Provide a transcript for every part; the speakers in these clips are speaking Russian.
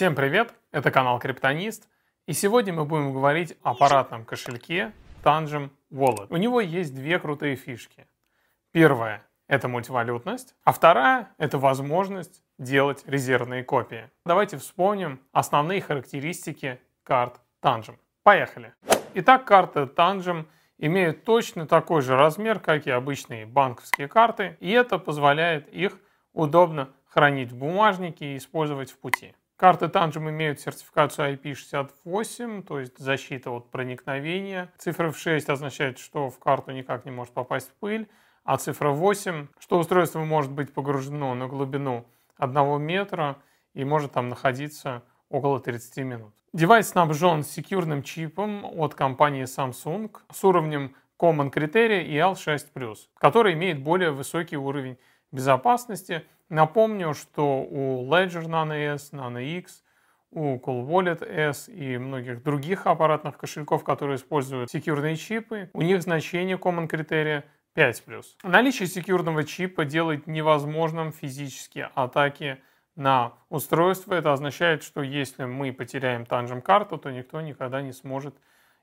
Всем привет, это канал Криптонист, и сегодня мы будем говорить о аппаратном кошельке Tangem Wallet. У него есть две крутые фишки. Первая – это мультивалютность, а вторая – это возможность делать резервные копии. Давайте вспомним основные характеристики карт Tangem. Поехали! Итак, карты Tangem имеют точно такой же размер, как и обычные банковские карты, и это позволяет их удобно хранить в бумажнике и использовать в пути. Карты Tangem имеют сертификацию IP68, то есть защита от проникновения. Цифра 6 означает, что в карту никак не может попасть пыль, а цифра 8, что устройство может быть погружено на глубину 1 метра и может там находиться около 30 минут. Девайс снабжен секьюрным чипом от компании Samsung с уровнем Common Criteria EAL6+, который имеет более высокий уровень безопасности. Напомню, что у Ledger Nano S, Nano X, у Cool Wallet S и многих других аппаратных кошельков, которые используют секьюрные чипы, у них значение Common Criteria 5+. Наличие секьюрного чипа делает невозможным физические атаки на устройство. Это означает, что если мы потеряем Tangem карту, то никто никогда не сможет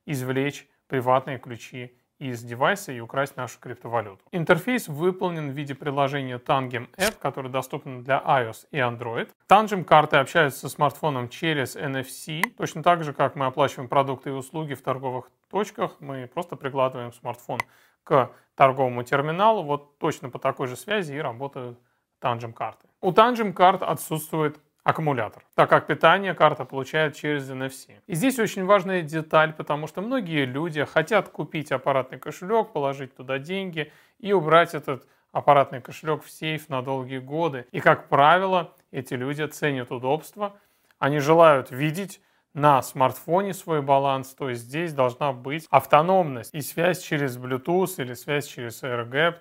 извлечь приватные ключи из девайса и украсть нашу криптовалюту. Интерфейс выполнен в виде приложения Tangem App, которое доступно для iOS и Android. Tangem карты общаются со смартфоном через NFC. Точно так же, как мы оплачиваем продукты и услуги в торговых точках, мы просто прикладываем смартфон к торговому терминалу. Вот точно по такой же связи и работают Tangem карты. У Tangem карт отсутствует аккумулятор, так как питание карта получает через NFC. И здесь очень важная деталь, потому что многие люди хотят купить аппаратный кошелек, положить туда деньги и убрать этот аппаратный кошелек в сейф на долгие годы. И, как правило, эти люди ценят удобство, они желают видеть на смартфоне свой баланс, то есть здесь должна быть автономность и связь через Bluetooth или связь через AirGap,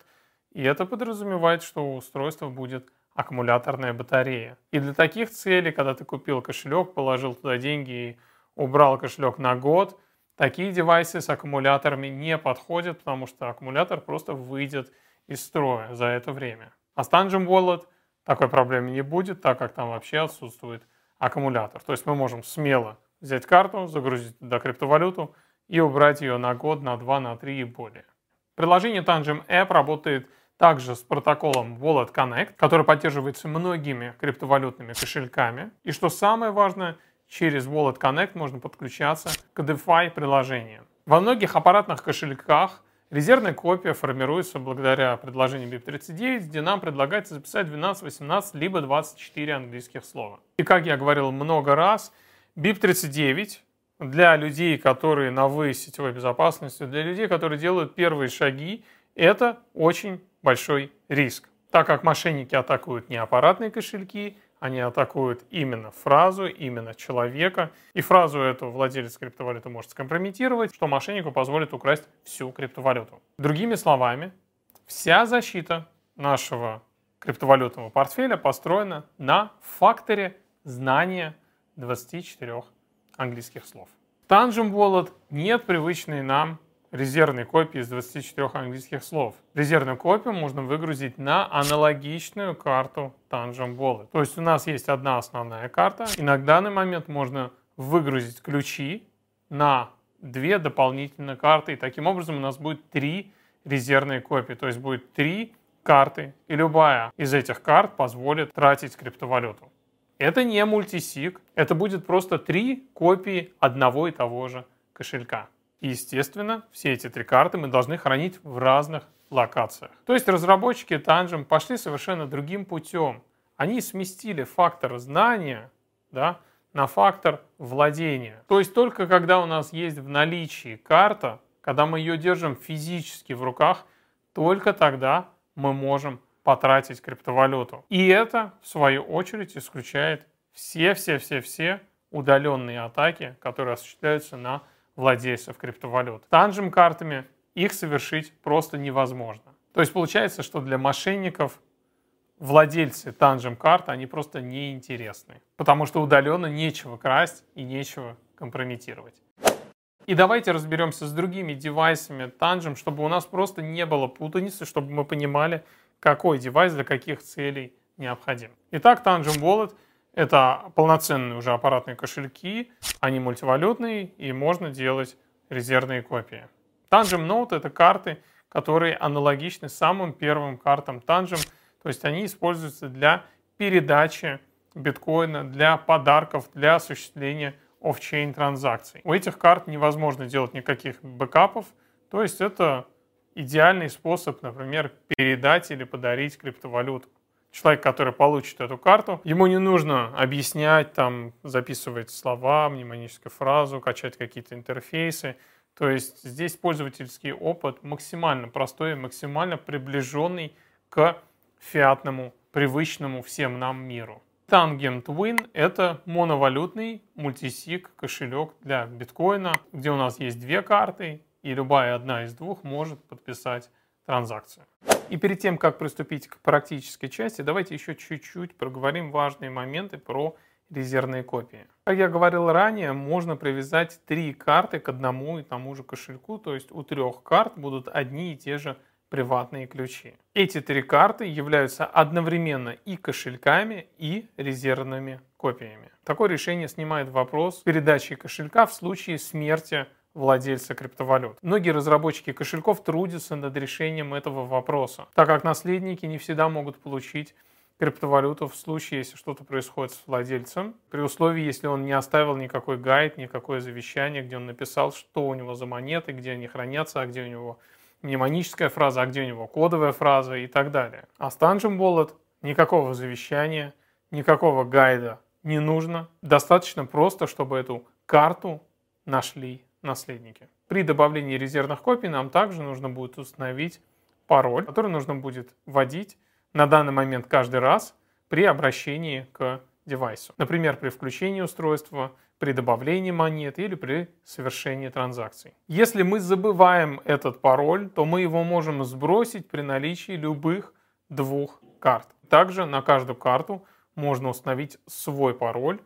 и это подразумевает, что у устройства будет аккумуляторная батарея. И для таких целей, когда ты купил кошелек, положил туда деньги и убрал кошелек на год, такие девайсы с аккумуляторами не подходят, потому что аккумулятор просто выйдет из строя за это время. А с Tangem Wallet такой проблемы не будет, так как там вообще отсутствует аккумулятор. То есть мы можем смело взять карту, загрузить туда криптовалюту и убрать ее на год, на два, на три и более. Приложение Tangem App работает также с протоколом Wallet Connect, который поддерживается многими криптовалютными кошельками. И что самое важное, через Wallet Connect можно подключаться к DeFi приложениям. Во многих аппаратных кошельках резервная копия формируется благодаря предложению BIP39, где нам предлагается записать 12, 18 либо 24 английских слова. И как я говорил много раз, BIP39 для людей, которые на вы сетевой безопасности, для людей, которые делают первые шаги, это очень большой риск, так как мошенники атакуют не аппаратные кошельки, они атакуют именно фразу, именно человека. И фразу эту владелец криптовалюты может скомпрометировать, что мошеннику позволит украсть всю криптовалюту. Другими словами, вся защита нашего криптовалютного портфеля построена на факторе знания 24 английских слов. В Tangem Wallet нет привычной нам резервной копии из 24 английских слов. Резервную копию можно выгрузить на аналогичную карту Tangent Wallet. То есть у нас есть одна основная карта, и на данный момент можно выгрузить ключи на две дополнительные карты, и таким образом у нас будет три резервные копии, то есть будет три карты, и любая из этих карт позволит тратить криптовалюту. Это не мультисиг, это будет просто три копии одного и того же кошелька. И, естественно, все эти три карты мы должны хранить в разных локациях. То есть разработчики Tangem пошли совершенно другим путем. Они сместили фактор знания да, на фактор владения. То есть только когда у нас есть в наличии карта, когда мы ее держим физически в руках, только тогда мы можем потратить криптовалюту. И это, в свою очередь, исключает все-все-все-все удаленные атаки, которые осуществляются на владельцев криптовалют. Танжем картами их совершить просто невозможно. То есть получается, что для мошенников владельцы танжем карт, они просто неинтересны. Потому что удаленно нечего красть и нечего компрометировать. И давайте разберемся с другими девайсами танжем, чтобы у нас просто не было путаницы, чтобы мы понимали, какой девайс для каких целей необходим. Итак, Tangem Wallet Это полноценные уже аппаратные кошельки, они мультивалютные и можно делать резервные копии. Tangem Note это карты, которые аналогичны самым первым картам Tangem, то есть они используются для передачи биткоина, для подарков, для осуществления офчейн транзакций. У этих карт невозможно делать никаких бэкапов, то есть это идеальный способ, например, передать или подарить криптовалюту. Человек, который получит эту карту, ему не нужно объяснять, там, записывать слова, мнемоническую фразу, качать какие-то интерфейсы. То есть здесь пользовательский опыт максимально простой, максимально приближенный к фиатному, привычному всем нам миру. Tangent Twin – это моновалютный мультисиг кошелек для биткоина, где у нас есть две карты, и любая одна из двух может подписать транзакцию. И перед тем, как приступить к практической части, давайте еще чуть-чуть проговорим важные моменты про резервные копии. Как я говорил ранее, можно привязать три карты к одному и тому же кошельку, то есть у трех карт будут одни и те же приватные ключи. Эти три карты являются одновременно и кошельками, и резервными копиями. Такое решение снимает вопрос передачи кошелька в случае смерти владельца криптовалют. Многие разработчики кошельков трудятся над решением этого вопроса, так как наследники не всегда могут получить криптовалюту в случае, если что-то происходит с владельцем, при условии, если он не оставил никакой гайд, никакое завещание, где он написал, что у него за монеты, где они хранятся, а где у него мнемоническая фраза, а где у него кодовая фраза и так далее. А с Tangent Wallet никакого завещания, никакого гайда не нужно. Достаточно просто, чтобы эту карту нашли наследники. При добавлении резервных копий нам также нужно будет установить пароль, который нужно будет вводить на данный момент каждый раз при обращении к девайсу. Например, при включении устройства, при добавлении монет или при совершении транзакций. Если мы забываем этот пароль, то мы его можем сбросить при наличии любых двух карт. Также на каждую карту можно установить свой пароль,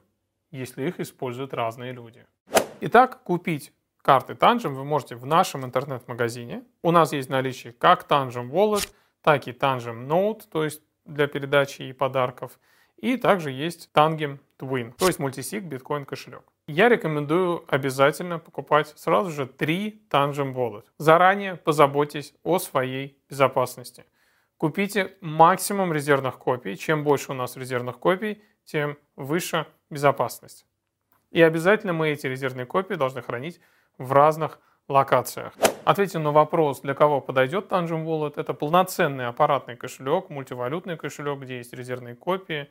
если их используют разные люди. Итак, купить карты Tangem вы можете в нашем интернет-магазине. У нас есть наличие как Tangem Wallet, так и Tangem Note, то есть для передачи и подарков. И также есть Tangem Twin, то есть мультисиг биткоин кошелек. Я рекомендую обязательно покупать сразу же три Tangem Wallet. Заранее позаботьтесь о своей безопасности. Купите максимум резервных копий. Чем больше у нас резервных копий, тем выше безопасность. И обязательно мы эти резервные копии должны хранить в разных локациях. Ответим на вопрос, для кого подойдет Tangent Wallet. Это полноценный аппаратный кошелек, мультивалютный кошелек, где есть резервные копии.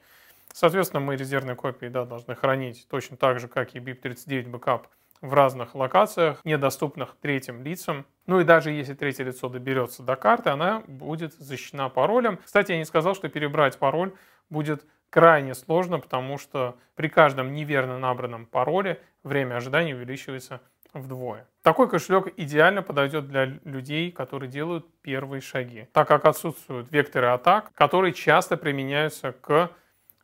Соответственно, мы резервные копии да, должны хранить точно так же, как и BIP39 Backup в разных локациях, недоступных третьим лицам. Ну и даже если третье лицо доберется до карты, она будет защищена паролем. Кстати, я не сказал, что перебрать пароль будет крайне сложно, потому что при каждом неверно набранном пароле время ожидания увеличивается вдвое. Такой кошелек идеально подойдет для людей, которые делают первые шаги, так как отсутствуют векторы атак, которые часто применяются к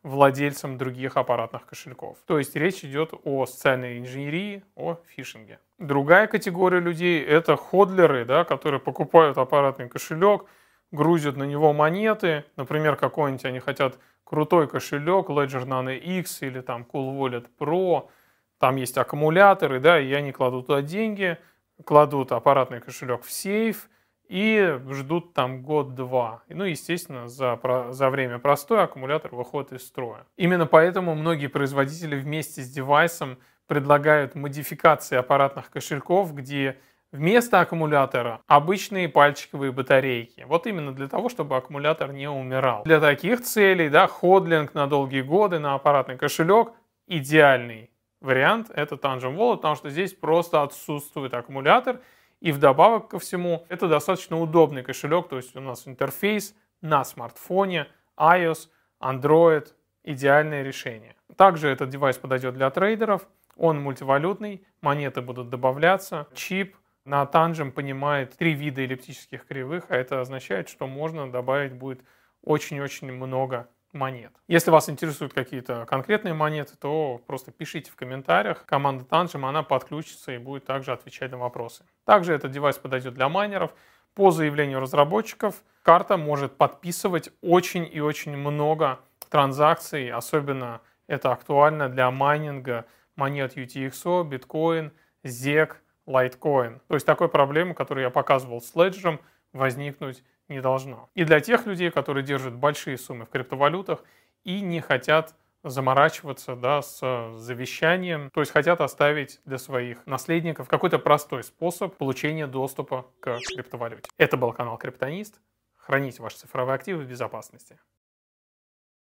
владельцам других аппаратных кошельков. То есть речь идет о социальной инженерии, о фишинге. Другая категория людей – это ходлеры, да, которые покупают аппаратный кошелек, грузят на него монеты, например, какой-нибудь они хотят крутой кошелек Ledger Nano X или там Cool Wallet Pro – там есть аккумуляторы, да, и они кладут туда деньги, кладут аппаратный кошелек в сейф и ждут там год-два. Ну, естественно, за, за время простой аккумулятор выходит из строя. Именно поэтому многие производители вместе с девайсом предлагают модификации аппаратных кошельков, где вместо аккумулятора обычные пальчиковые батарейки. Вот именно для того, чтобы аккумулятор не умирал. Для таких целей, да, ходлинг на долгие годы на аппаратный кошелек идеальный вариант это Tangent Wallet, потому что здесь просто отсутствует аккумулятор. И вдобавок ко всему, это достаточно удобный кошелек, то есть у нас интерфейс на смартфоне, iOS, Android, идеальное решение. Также этот девайс подойдет для трейдеров, он мультивалютный, монеты будут добавляться, чип на Tangent понимает три вида эллиптических кривых, а это означает, что можно добавить будет очень-очень много монет. Если вас интересуют какие-то конкретные монеты, то просто пишите в комментариях. Команда Tangem, она подключится и будет также отвечать на вопросы. Также этот девайс подойдет для майнеров. По заявлению разработчиков, карта может подписывать очень и очень много транзакций, особенно это актуально для майнинга монет UTXO, биткоин, ZEC, Litecoin. То есть такой проблемы, которую я показывал с Ledger, возникнуть не должно. И для тех людей, которые держат большие суммы в криптовалютах и не хотят заморачиваться да, с завещанием, то есть хотят оставить для своих наследников какой-то простой способ получения доступа к криптовалюте. Это был канал Криптонист. Храните ваши цифровые активы в безопасности.